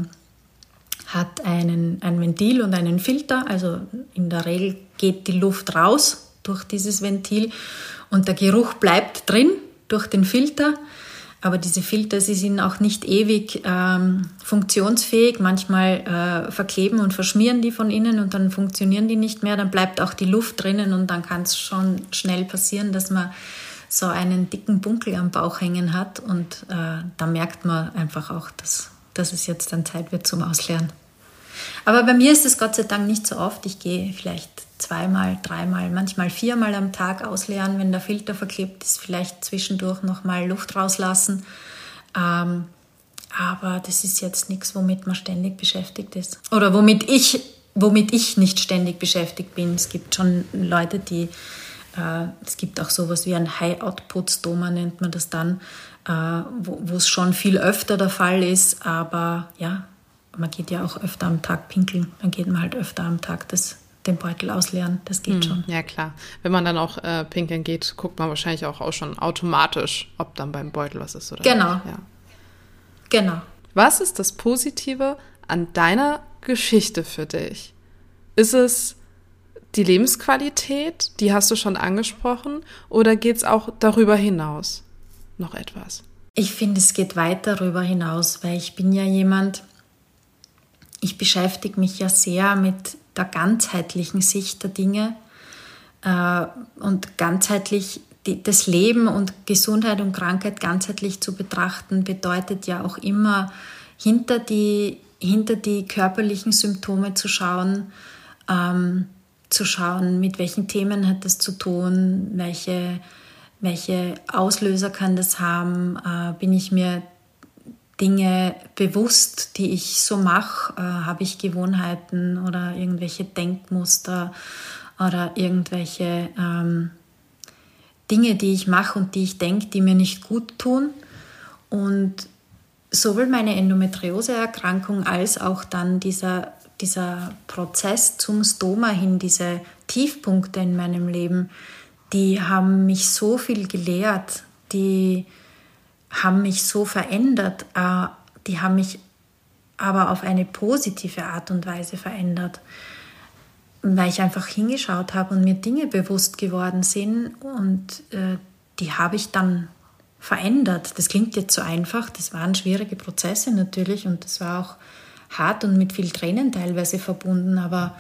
hat einen, ein Ventil und einen Filter. Also in der Regel geht die Luft raus durch dieses Ventil und der Geruch bleibt drin durch den Filter. Aber diese Filter, sie sind auch nicht ewig ähm, funktionsfähig. Manchmal äh, verkleben und verschmieren die von innen und dann funktionieren die nicht mehr. Dann bleibt auch die Luft drinnen und dann kann es schon schnell passieren, dass man so einen dicken Bunkel am Bauch hängen hat. Und äh, da merkt man einfach auch, dass, dass es jetzt dann Zeit wird zum Ausleeren. Aber bei mir ist es Gott sei Dank nicht so oft. Ich gehe vielleicht zweimal, dreimal, manchmal viermal am Tag ausleeren, wenn der Filter verklebt ist, vielleicht zwischendurch nochmal Luft rauslassen. Ähm, aber das ist jetzt nichts, womit man ständig beschäftigt ist. Oder womit ich, womit ich nicht ständig beschäftigt bin. Es gibt schon Leute, die, äh, es gibt auch sowas wie ein High-Output-Stoma, nennt man das dann, äh, wo es schon viel öfter der Fall ist. Aber ja, man geht ja auch öfter am Tag pinkeln, dann geht man halt öfter am Tag das, den Beutel ausleeren. Das geht hm, schon. Ja, klar. Wenn man dann auch äh, pinkeln geht, guckt man wahrscheinlich auch, auch schon automatisch, ob dann beim Beutel was ist oder genau. nicht. Ja. Genau. Was ist das Positive an deiner Geschichte für dich? Ist es die Lebensqualität, die hast du schon angesprochen, oder geht es auch darüber hinaus noch etwas? Ich finde, es geht weit darüber hinaus, weil ich bin ja jemand, ich beschäftige mich ja sehr mit der ganzheitlichen Sicht der Dinge äh, und ganzheitlich das Leben und Gesundheit und Krankheit ganzheitlich zu betrachten, bedeutet ja auch immer hinter die, hinter die körperlichen Symptome zu schauen, ähm, zu schauen, mit welchen Themen hat das zu tun, welche, welche Auslöser kann das haben, äh, bin ich mir Dinge bewusst, die ich so mache, äh, habe ich Gewohnheiten oder irgendwelche Denkmuster oder irgendwelche ähm, Dinge, die ich mache und die ich denke, die mir nicht gut tun. Und sowohl meine Endometrioseerkrankung als auch dann dieser dieser Prozess zum Stoma hin, diese Tiefpunkte in meinem Leben, die haben mich so viel gelehrt, die haben mich so verändert, äh, die haben mich aber auf eine positive Art und Weise verändert, weil ich einfach hingeschaut habe und mir Dinge bewusst geworden sind und äh, die habe ich dann verändert. Das klingt jetzt so einfach, das waren schwierige Prozesse natürlich und das war auch hart und mit viel Tränen teilweise verbunden, aber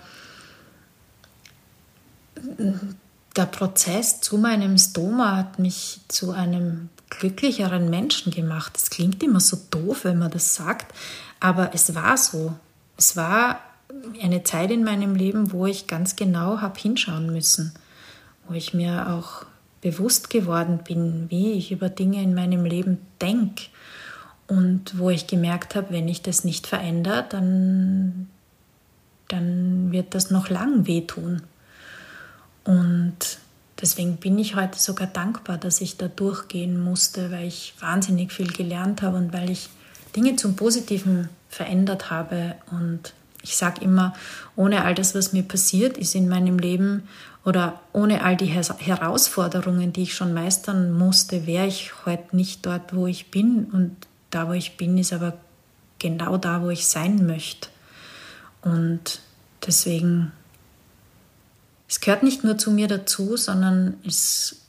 der Prozess zu meinem Stoma hat mich zu einem glücklicheren Menschen gemacht. Das klingt immer so doof, wenn man das sagt, aber es war so. Es war eine Zeit in meinem Leben, wo ich ganz genau habe hinschauen müssen, wo ich mir auch bewusst geworden bin, wie ich über Dinge in meinem Leben denke und wo ich gemerkt habe, wenn ich das nicht verändere, dann, dann wird das noch lang wehtun. Und deswegen bin ich heute sogar dankbar, dass ich da durchgehen musste, weil ich wahnsinnig viel gelernt habe und weil ich Dinge zum Positiven verändert habe. Und ich sage immer, ohne all das, was mir passiert ist in meinem Leben oder ohne all die Herausforderungen, die ich schon meistern musste, wäre ich heute nicht dort, wo ich bin. Und da, wo ich bin, ist aber genau da, wo ich sein möchte. Und deswegen, es gehört nicht nur zu mir dazu, sondern es,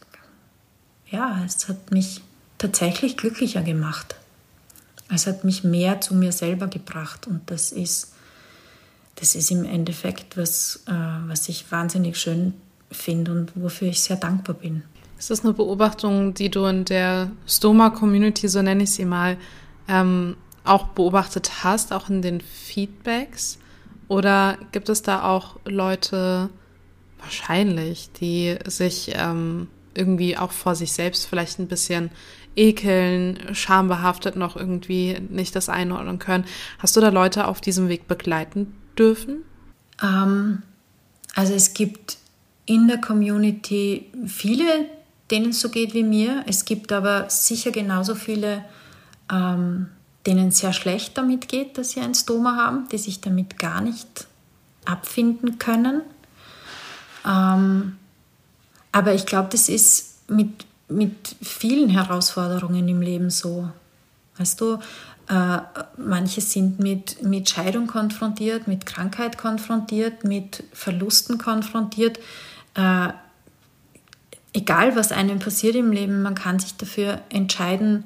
ja, es hat mich tatsächlich glücklicher gemacht. Es hat mich mehr zu mir selber gebracht und das ist, das ist im Endeffekt was, äh, was ich wahnsinnig schön finde und wofür ich sehr dankbar bin. Ist das eine Beobachtung, die du in der Stoma-Community, so nenne ich sie mal, ähm, auch beobachtet hast, auch in den Feedbacks? Oder gibt es da auch Leute, wahrscheinlich, die sich ähm, irgendwie auch vor sich selbst vielleicht ein bisschen ekeln, schambehaftet noch irgendwie nicht das einordnen können? Hast du da Leute auf diesem Weg begleiten dürfen? Ähm, also es gibt in der Community viele, denen es so geht wie mir. Es gibt aber sicher genauso viele, ähm, denen es sehr schlecht damit geht, dass sie ein Stoma haben, die sich damit gar nicht abfinden können. Ähm, aber ich glaube, das ist mit, mit vielen Herausforderungen im Leben so. Weißt du, äh, manche sind mit, mit Scheidung konfrontiert, mit Krankheit konfrontiert, mit Verlusten konfrontiert. Äh, egal was einem passiert im Leben, man kann sich dafür entscheiden,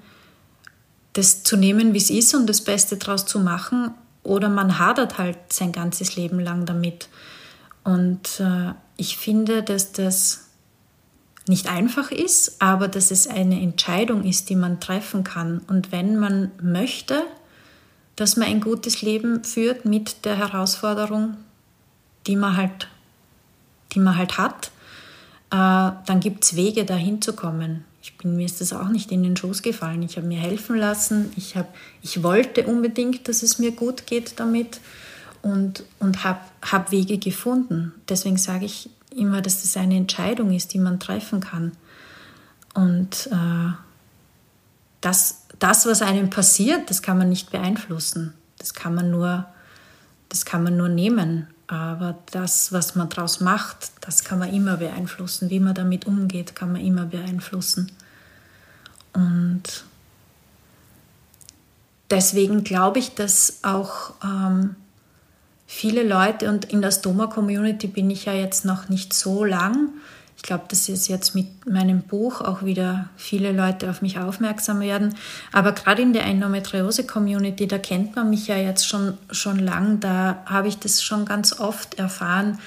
das zu nehmen, wie es ist und das Beste daraus zu machen. Oder man hadert halt sein ganzes Leben lang damit. Und äh, ich finde, dass das nicht einfach ist, aber dass es eine Entscheidung ist, die man treffen kann. Und wenn man möchte, dass man ein gutes Leben führt mit der Herausforderung, die man halt, die man halt hat, äh, dann gibt es Wege, dahin zu kommen. Ich bin, mir ist das auch nicht in den Schoß gefallen. Ich habe mir helfen lassen. Ich, hab, ich wollte unbedingt, dass es mir gut geht damit und, und habe hab Wege gefunden. Deswegen sage ich immer, dass das eine Entscheidung ist, die man treffen kann. Und äh, das, das, was einem passiert, das kann man nicht beeinflussen. Das kann man nur das kann man nur nehmen. Aber das, was man daraus macht, das kann man immer beeinflussen. Wie man damit umgeht, kann man immer beeinflussen. Und deswegen glaube ich, dass auch ähm, viele Leute, und in der Stoma-Community bin ich ja jetzt noch nicht so lang, ich glaube, dass es jetzt mit meinem Buch auch wieder viele Leute auf mich aufmerksam werden. Aber gerade in der Endometriose-Community, da kennt man mich ja jetzt schon, schon lang, da habe ich das schon ganz oft erfahren,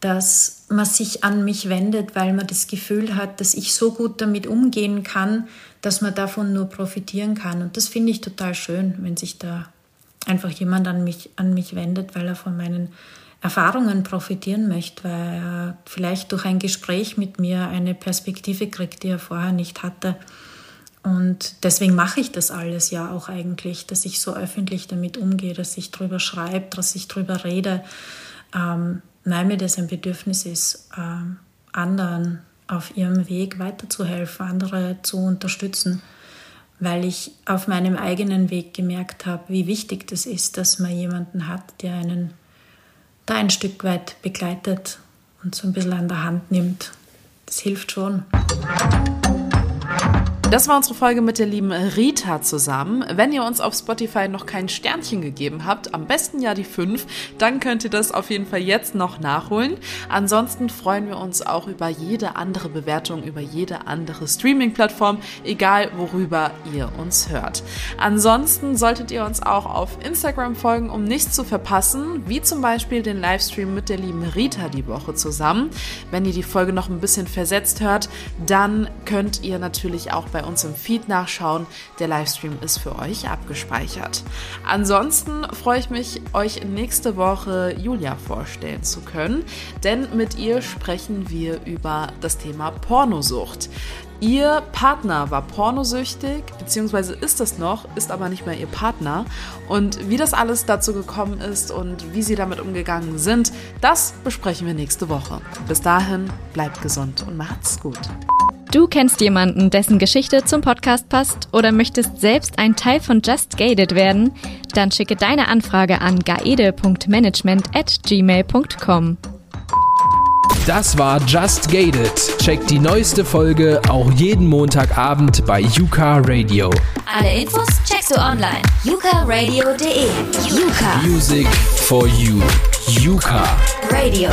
dass man sich an mich wendet, weil man das Gefühl hat, dass ich so gut damit umgehen kann, dass man davon nur profitieren kann. Und das finde ich total schön, wenn sich da einfach jemand an mich, an mich wendet, weil er von meinen Erfahrungen profitieren möchte, weil er vielleicht durch ein Gespräch mit mir eine Perspektive kriegt, die er vorher nicht hatte. Und deswegen mache ich das alles ja auch eigentlich, dass ich so öffentlich damit umgehe, dass ich darüber schreibe, dass ich darüber rede, ähm, weil mir das ein Bedürfnis ist, ähm, anderen auf ihrem Weg weiterzuhelfen, andere zu unterstützen, weil ich auf meinem eigenen Weg gemerkt habe, wie wichtig das ist, dass man jemanden hat, der einen da ein Stück weit begleitet und so ein bisschen an der Hand nimmt. Das hilft schon. Das war unsere Folge mit der lieben Rita zusammen. Wenn ihr uns auf Spotify noch kein Sternchen gegeben habt, am besten ja die 5, dann könnt ihr das auf jeden Fall jetzt noch nachholen. Ansonsten freuen wir uns auch über jede andere Bewertung, über jede andere Streaming-Plattform, egal worüber ihr uns hört. Ansonsten solltet ihr uns auch auf Instagram folgen, um nichts zu verpassen, wie zum Beispiel den Livestream mit der lieben Rita die Woche zusammen. Wenn ihr die Folge noch ein bisschen versetzt hört, dann könnt ihr natürlich auch bei bei uns im Feed nachschauen. Der Livestream ist für euch abgespeichert. Ansonsten freue ich mich, euch nächste Woche Julia vorstellen zu können, denn mit ihr sprechen wir über das Thema Pornosucht. Ihr Partner war pornosüchtig, beziehungsweise ist es noch, ist aber nicht mehr ihr Partner. Und wie das alles dazu gekommen ist und wie sie damit umgegangen sind, das besprechen wir nächste Woche. Bis dahin, bleibt gesund und macht's gut. Du kennst jemanden, dessen Geschichte zum Podcast passt oder möchtest selbst ein Teil von Just Gated werden? Dann schicke deine Anfrage an gaede.management at gmail.com. Das war Just Gated. Check die neueste Folge auch jeden Montagabend bei Yuka Radio. Alle Infos checkst du online. yukaradio.de. Yuka. Music for you. Yuka. Radio.